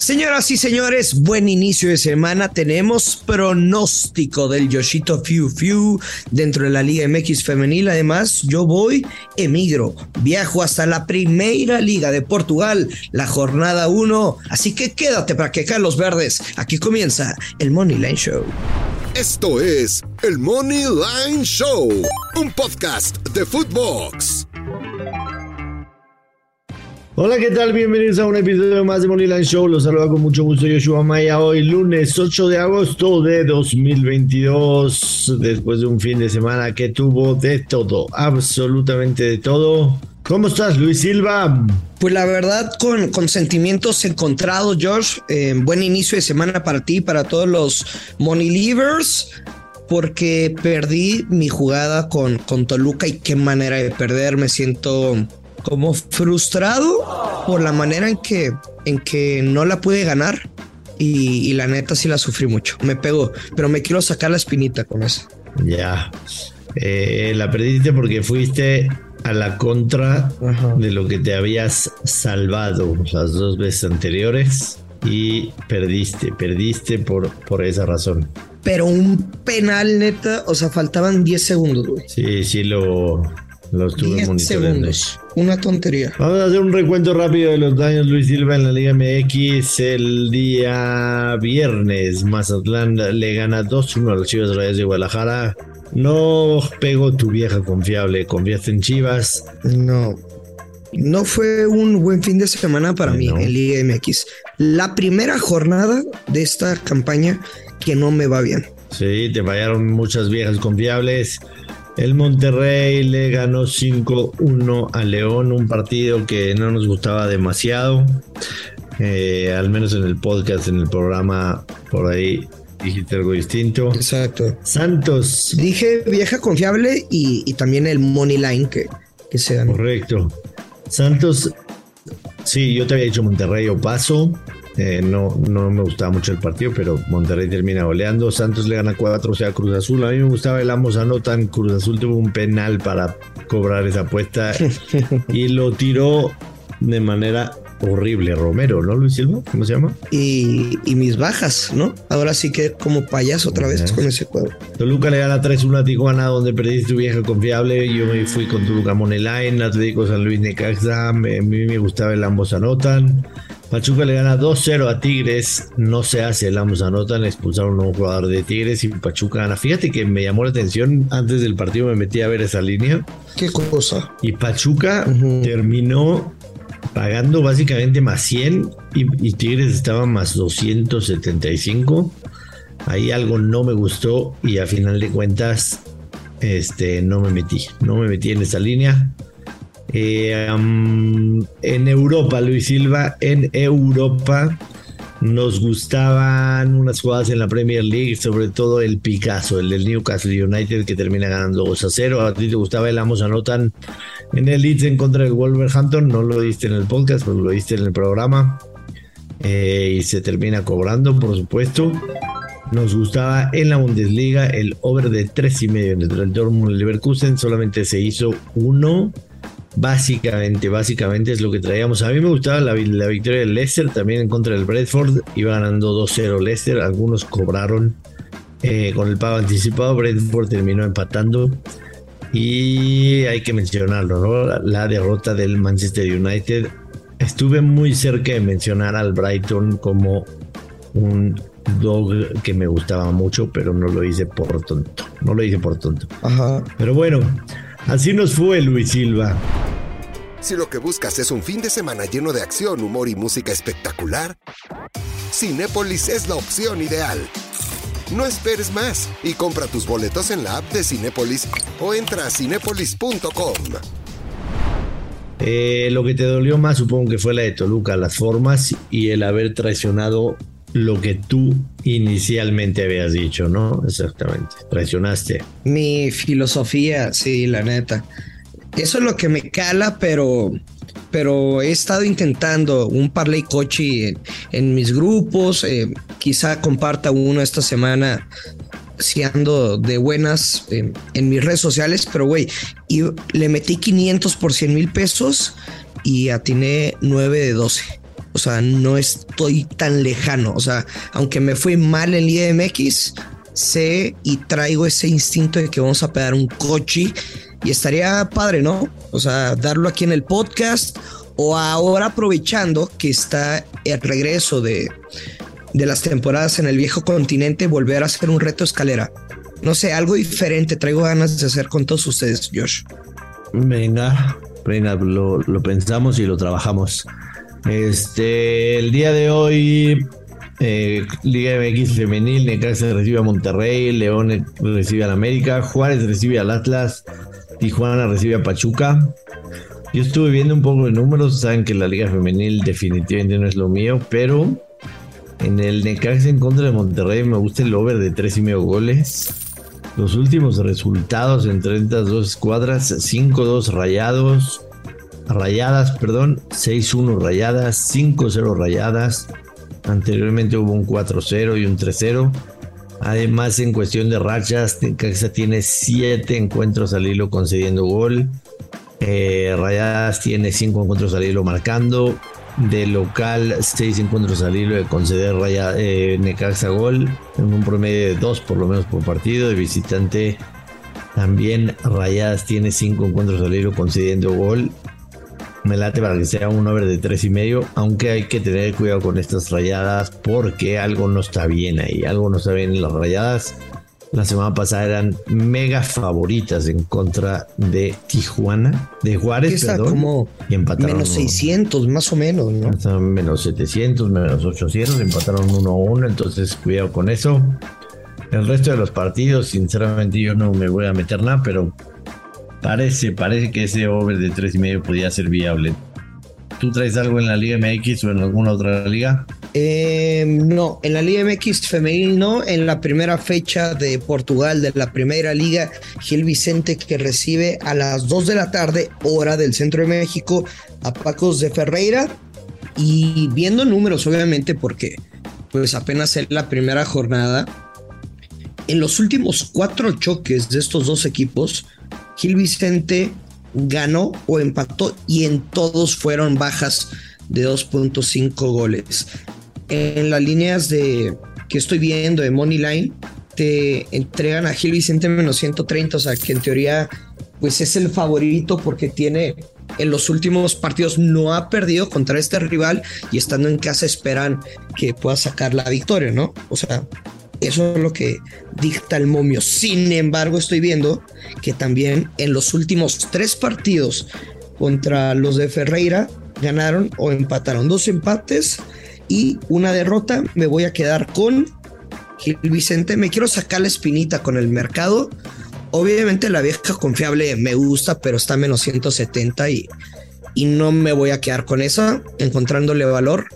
Señoras y señores, buen inicio de semana. Tenemos pronóstico del Yoshito Fiu Fiu dentro de la Liga MX femenil. Además, yo voy, emigro, viajo hasta la primera Liga de Portugal, la jornada 1. Así que quédate para que los verdes. Aquí comienza el Money Line Show. Esto es el Money Line Show, un podcast de Footbox. Hola, ¿qué tal? Bienvenidos a un episodio más de Moneyline Show. Los saluda con mucho gusto Yoshua Maya. Hoy lunes 8 de agosto de 2022, después de un fin de semana que tuvo de todo, absolutamente de todo. ¿Cómo estás, Luis Silva? Pues la verdad, con, con sentimientos encontrados, Josh. Eh, buen inicio de semana para ti, para todos los Money porque perdí mi jugada con, con Toluca y qué manera de perder. Me siento como frustrado por la manera en que, en que no la pude ganar. Y, la neta sí la sufrí mucho. Me pegó, pero me quiero sacar la espinita con eso. Ya. Eh, la perdiste porque fuiste a la contra de lo que te habías salvado las dos veces anteriores y perdiste, perdiste por, por esa razón. Pero un penal neta, o sea, faltaban 10 segundos, güey. Sí, sí lo, lo estuve monitoreando. segundos. Una tontería. Vamos a hacer un recuento rápido de los daños Luis Silva en la Liga MX. El día viernes, Mazatlán le gana 2-1 a los Chivas Reyes de Guadalajara. No pegó tu vieja confiable, confiaste en Chivas. No. No fue un buen fin de semana para mí en Liga MX. La primera jornada de esta campaña que no me va bien. Sí, te fallaron muchas viejas confiables. El Monterrey le ganó 5-1 a León, un partido que no nos gustaba demasiado. Eh, al menos en el podcast, en el programa, por ahí dijiste algo distinto. Exacto. Santos. Dije vieja confiable y, también el Money Line que, que se ganó. Correcto. Santos, sí, yo te había dicho Monterrey o paso. Eh, no, no me gustaba mucho el partido, pero Monterrey termina goleando. Santos le gana 4 o sea Cruz Azul. A mí me gustaba el ambos anotan. Cruz Azul tuvo un penal para cobrar esa apuesta y lo tiró de manera horrible. Romero, ¿no, Luis Silva? ¿Cómo se llama? Y, mis bajas, ¿no? Ahora sí que como payaso otra vez con ese juego. Toluca le gana 3-1 a Tijuana, donde perdiste tu vieja confiable. Yo me fui con Toluca Moneyline, Atlético San Luis Necaxa. A mí me gustaba el ambos anotan. Pachuca le gana 2-0 a Tigres, no se hace el ambos anotan, expulsaron a un jugador de Tigres y Pachuca gana. Fíjate que me llamó la atención, antes del partido me metí a ver esa línea. ¿Qué cosa? Y Pachuca terminó pagando básicamente más 100 y, Tigres estaba más 275. Ahí algo no me gustó y a final de cuentas este, no me metí, no me metí en esa línea. Eh, en Europa, Luis Silva, en Europa nos gustaban unas jugadas en la Premier League, sobre todo el Picasso, el del Newcastle United que termina ganando 2 a 0. A ti te gustaba el Amos Anotan en el Leeds en contra del Wolverhampton, no lo diste en el podcast, pero lo diste en el programa. Eh, y se termina cobrando, por supuesto. Nos gustaba en la Bundesliga el over de 3 y medio entre el Dortmund y el Leverkusen, solamente se hizo uno Básicamente, básicamente es lo que traíamos. A mí me gustaba la, victoria del Leicester también en contra del Bradford. Iba ganando 2-0 Leicester. Algunos cobraron eh, con el pago anticipado. Bradford terminó empatando. Y hay que mencionarlo, ¿no? La, derrota del Manchester United. Estuve muy cerca de mencionar al Brighton como un dog que me gustaba mucho, pero no lo hice por tonto. No lo hice por tonto. Ajá. Pero bueno, así nos fue Luis Silva. Si lo que buscas es un fin de semana lleno de acción, humor y música espectacular, Cinépolis es la opción ideal. No esperes más y compra tus boletos en la app de Cinépolis o entra a cinépolis.com. Eh, lo que te dolió más supongo que fue la de Toluca, las formas y el haber traicionado lo que tú inicialmente habías dicho, ¿no? Exactamente, traicionaste. Mi filosofía, sí, la neta. Eso es lo que me cala, pero, pero he estado intentando un parlay coche en, mis grupos. Eh, quizá comparta uno esta semana si ando de buenas eh, en mis redes sociales, pero güey, y le metí 500 por 100 mil pesos y atiné 9 de 12. O sea, no estoy tan lejano. O sea, aunque me fui mal en IMX, sé y traigo ese instinto de que vamos a pegar un coche y estaría padre, ¿no? O sea, darlo aquí en el podcast o ahora aprovechando que está el regreso de, de las temporadas en el viejo continente, volver a hacer un reto escalera. No sé, algo diferente. Traigo ganas de hacer con todos ustedes, Josh. Venga, venga, lo, lo pensamos y lo trabajamos. Este, el día de hoy, eh, Liga MX Femenil, Necaxa recibe a Monterrey, León recibe al América, Juárez recibe al Atlas, Tijuana recibe a Pachuca. Yo estuve viendo un poco de números, saben que la Liga Femenil definitivamente no es lo mío, pero en el Necaxa en contra de Monterrey me gusta el over de tres y medio goles. Los últimos resultados entre estas dos escuadras, 5-2 rayados, rayadas, perdón, 6-1 rayadas, 5-0 rayadas. Anteriormente hubo un 4-0 y un 3-0. Además, en cuestión de rachas, Necaxa tiene 7 encuentros al hilo concediendo gol. Eh, rayadas tiene 5 encuentros al hilo marcando. De local, 6 encuentros al hilo de conceder eh, Necaxa gol. En un promedio de 2 por lo menos por partido. De visitante, también Rayadas tiene 5 encuentros al hilo concediendo gol me late para que sea un over de tres y medio, aunque hay que tener cuidado con estas rayadas porque algo no está bien ahí, algo no está bien en las rayadas. La semana pasada eran mega favoritas en contra de Tijuana, de Juárez, perdón, como y empataron menos 600 más o menos, ¿no? Menos 700, menos 800, empataron 1 a 1, entonces cuidado con eso. El resto de los partidos, sinceramente yo no me voy a meter nada, pero Parece, parece que ese over de tres y medio podría ser viable. ¿Tú traes algo en la Liga MX o en alguna otra liga? Eh, no, en la Liga MX femenil no. En la primera fecha de Portugal de la primera liga, Gil Vicente que recibe a las 2 de la tarde, hora del centro de México, a Pacos de Ferreira. Y viendo números, obviamente, porque pues apenas es la primera jornada. En los últimos cuatro choques de estos dos equipos, Gil Vicente ganó o empató y en todos fueron bajas de 2.5 goles. En las líneas de que estoy viendo de Money Line, te entregan a Gil Vicente menos 130, o sea que en teoría pues es el favorito porque tiene en los últimos partidos no ha perdido contra este rival y estando en casa esperan que pueda sacar la victoria, ¿no? O sea, eso es lo que dicta el momio. Sin embargo, estoy viendo que también en los últimos tres partidos contra los de Ferreira ganaron o empataron dos empates y una derrota. Me voy a quedar con Gil Vicente. Me quiero sacar la espinita con el mercado. Obviamente la vieja confiable me gusta, pero está menos 170 y, y no me voy a quedar con eso, encontrándole valor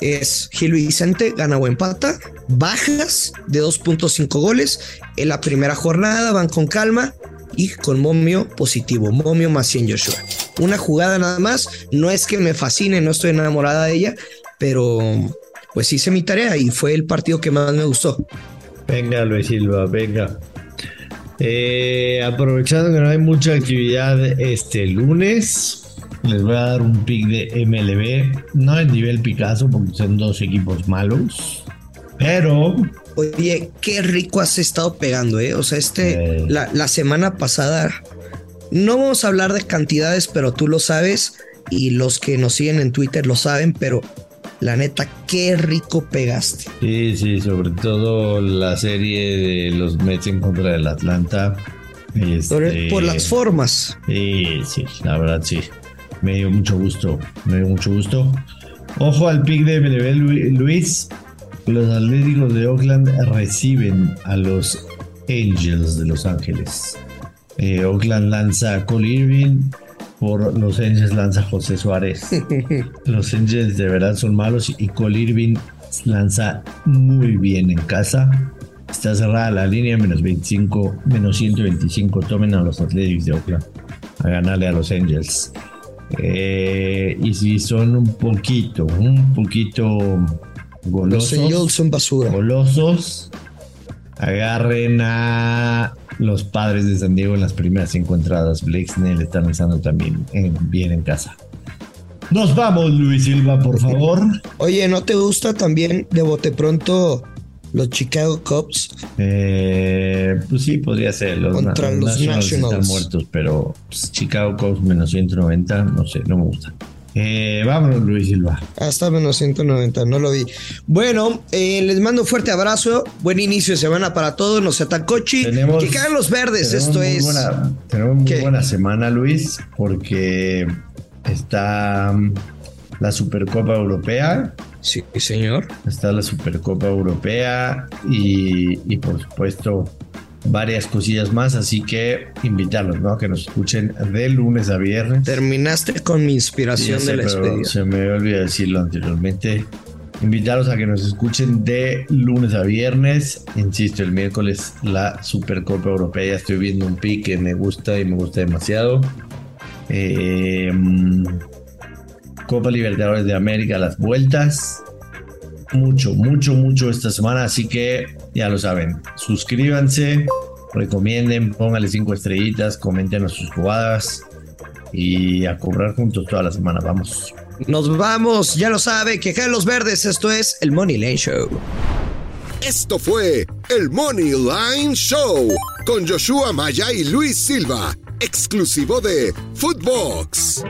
es Gil Vicente, gana o empata, bajas de 2.5 goles en la primera jornada, van con calma y con momio positivo, momio más 100 Joshua. Una jugada nada más, no es que me fascine, no estoy enamorada de ella, pero pues hice mi tarea y fue el partido que más me gustó. Venga Luis Silva, venga. Eh, aprovechando que no hay mucha actividad este lunes, les voy a dar un pick de MLB, no en nivel Picasso porque son dos equipos malos, pero... Oye, qué rico has estado pegando, ¿eh? O sea, este, eh. la, la semana pasada, no vamos a hablar de cantidades, pero tú lo sabes y los que nos siguen en Twitter lo saben, pero La neta, qué rico pegaste. Sí, sí, sobre todo la serie de los Mets en contra del Atlanta. Este, por, las formas. Sí, sí, la verdad sí. Me dio mucho gusto, me dio mucho gusto. Ojo al pick de MLB Luis. Los Atléticos de Oakland reciben a los Angels de Los Ángeles. Eh, Oakland lanza a Cole Irving, por Los Angels lanza José Suárez. Los Angels de verdad son malos y Cole Irving lanza muy bien en casa. Está cerrada la línea, menos 25, menos 125. Tomen a los Athletics de Oakland a ganarle a los Angels. Eh, y si son un poquito, un poquito golosos. Los son basura. Golosos. Agarren a los padres de San Diego en las primeras cinco entradas. Blake Snell está lanzando también bien en casa. Nos vamos, Luis Silva, por favor. Oye, ¿no te gusta también de bote pronto los Chicago Cubs? Eh, pues sí, podría ser. Los Contra los Nationals, están muertos, pero pues, Chicago Cubs menos 190, no sé, no me gusta. Eh, vámonos, Luis Silva. Hasta menos 190, no lo vi. Bueno, eh, les mando un fuerte abrazo. Buen inicio de semana para todos. Nos atacochi. Tenemos, que caen los verdes. Esto es. tenemos muy buena semana, Luis, porque está mm, la Supercopa Europea. Sí, señor. Está la Supercopa Europea y, y por supuesto varias cosillas más, así que invitarlos, ¿no? Que nos escuchen de lunes a viernes. Terminaste con mi inspiración de la despedida. Se me olvidó decirlo anteriormente. Invitarlos a que nos escuchen de lunes a viernes. Insisto, el miércoles la Supercopa Europea. Ya estoy viendo un pick que me gusta y me gusta demasiado. Eh, Copa Libertadores de América, las vueltas mucho, mucho, mucho esta semana, así que ya lo saben, suscríbanse, recomienden, pónganle cinco estrellitas, comenten a sus jugadas y a cobrar juntos toda la semana, vamos. Nos vamos, ya lo sabe, que los verdes, esto es el Money Lane Show. Esto fue el Money Line Show con Joshua Maya y Luis Silva, exclusivo de Footbox.